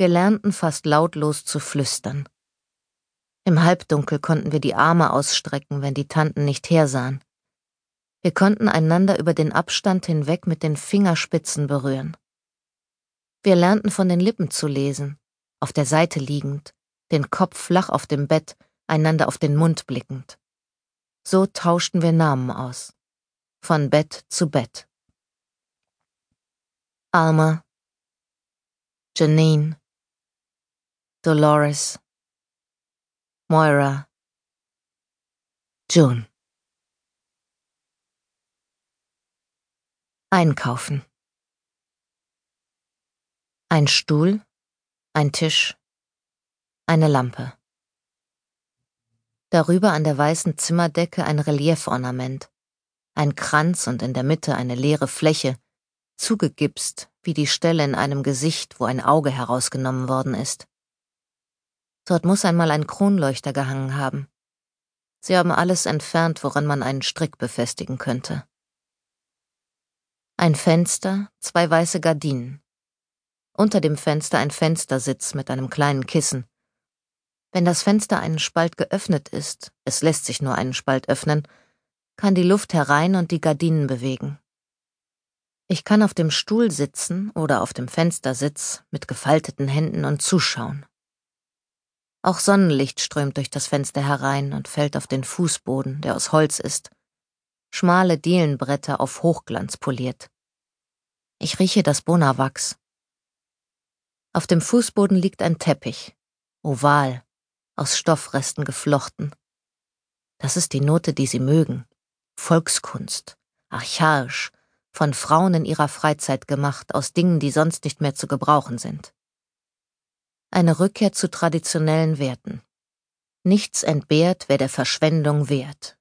Wir lernten fast lautlos zu flüstern. Im Halbdunkel konnten wir die Arme ausstrecken, wenn die Tanten nicht hersahen. Wir konnten einander über den Abstand hinweg mit den Fingerspitzen berühren. Wir lernten von den Lippen zu lesen, auf der Seite liegend, den Kopf flach auf dem Bett, einander auf den Mund blickend. So tauschten wir Namen aus. Von Bett zu Bett. Alma, Janine, Dolores, Moira, June. Einkaufen. Ein Stuhl, ein Tisch, eine Lampe. Darüber an der weißen Zimmerdecke ein Reliefornament, ein Kranz und in der Mitte eine leere Fläche, zugegipst wie die Stelle in einem Gesicht, wo ein Auge herausgenommen worden ist. Dort muss einmal ein Kronleuchter gehangen haben. Sie haben alles entfernt, woran man einen Strick befestigen könnte. Ein Fenster, zwei weiße Gardinen. Unter dem Fenster ein Fenstersitz mit einem kleinen Kissen. Wenn das Fenster einen Spalt geöffnet ist, es lässt sich nur einen Spalt öffnen, kann die Luft herein und die Gardinen bewegen. Ich kann auf dem Stuhl sitzen oder auf dem Fenstersitz mit gefalteten Händen und zuschauen. Auch Sonnenlicht strömt durch das Fenster herein und fällt auf den Fußboden, der aus Holz ist, schmale Dielenbretter auf Hochglanz poliert. Ich rieche das Bonawachs. Auf dem Fußboden liegt ein Teppich, oval, aus Stoffresten geflochten. Das ist die Note, die Sie mögen. Volkskunst, archaisch, von Frauen in ihrer Freizeit gemacht, aus Dingen, die sonst nicht mehr zu gebrauchen sind. Eine Rückkehr zu traditionellen Werten. Nichts entbehrt, wer der Verschwendung wehrt.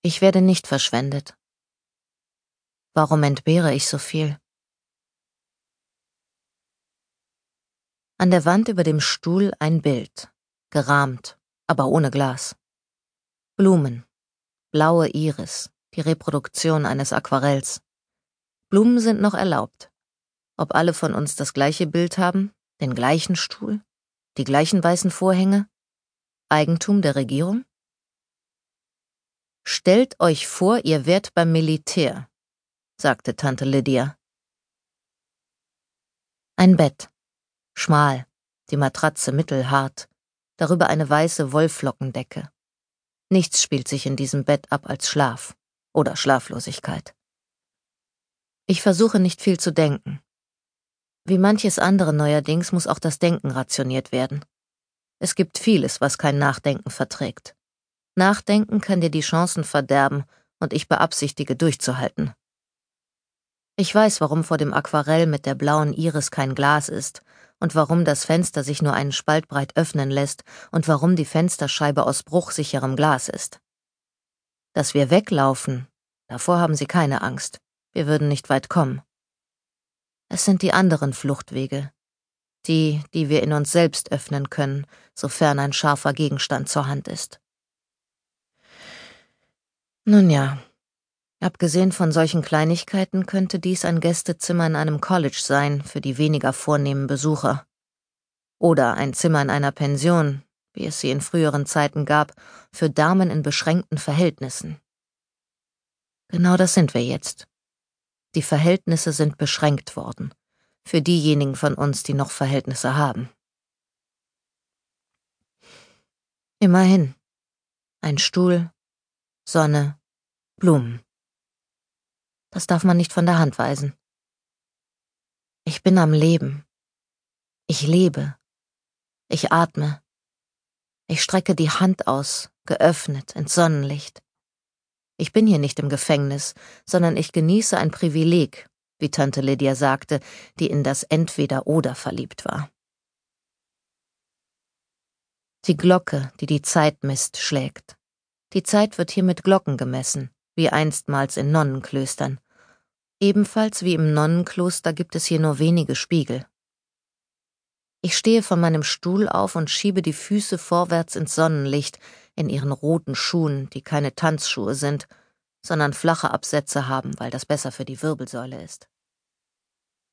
Ich werde nicht verschwendet. Warum entbehre ich so viel? An der Wand über dem Stuhl ein Bild, gerahmt, aber ohne Glas. Blumen, blaue Iris, die Reproduktion eines Aquarells. Blumen sind noch erlaubt. Ob alle von uns das gleiche Bild haben, den gleichen Stuhl, die gleichen weißen Vorhänge? Eigentum der Regierung? Stellt euch vor, ihr wärt beim Militär, sagte Tante Lydia. Ein Bett. Schmal, die Matratze mittelhart, darüber eine weiße Wollflockendecke. Nichts spielt sich in diesem Bett ab als Schlaf oder Schlaflosigkeit. Ich versuche nicht viel zu denken. Wie manches andere neuerdings muss auch das Denken rationiert werden. Es gibt vieles, was kein Nachdenken verträgt. Nachdenken kann dir die Chancen verderben, und ich beabsichtige durchzuhalten. Ich weiß, warum vor dem Aquarell mit der blauen Iris kein Glas ist und warum das Fenster sich nur einen Spalt breit öffnen lässt und warum die Fensterscheibe aus bruchsicherem Glas ist. Dass wir weglaufen, davor haben sie keine Angst. Wir würden nicht weit kommen. Es sind die anderen Fluchtwege, die, die wir in uns selbst öffnen können, sofern ein scharfer Gegenstand zur Hand ist. Nun ja, abgesehen von solchen Kleinigkeiten könnte dies ein Gästezimmer in einem College sein für die weniger vornehmen Besucher. Oder ein Zimmer in einer Pension, wie es sie in früheren Zeiten gab, für Damen in beschränkten Verhältnissen. Genau das sind wir jetzt. Die Verhältnisse sind beschränkt worden, für diejenigen von uns, die noch Verhältnisse haben. Immerhin. Ein Stuhl, Sonne, Blumen. Das darf man nicht von der Hand weisen. Ich bin am Leben. Ich lebe. Ich atme. Ich strecke die Hand aus, geöffnet ins Sonnenlicht. Ich bin hier nicht im Gefängnis, sondern ich genieße ein Privileg, wie Tante Lydia sagte, die in das Entweder-Oder verliebt war. Die Glocke, die die Zeit misst, schlägt. Die Zeit wird hier mit Glocken gemessen, wie einstmals in Nonnenklöstern. Ebenfalls wie im Nonnenkloster gibt es hier nur wenige Spiegel. Ich stehe von meinem Stuhl auf und schiebe die Füße vorwärts ins Sonnenlicht, in ihren roten Schuhen, die keine Tanzschuhe sind, sondern flache Absätze haben, weil das besser für die Wirbelsäule ist.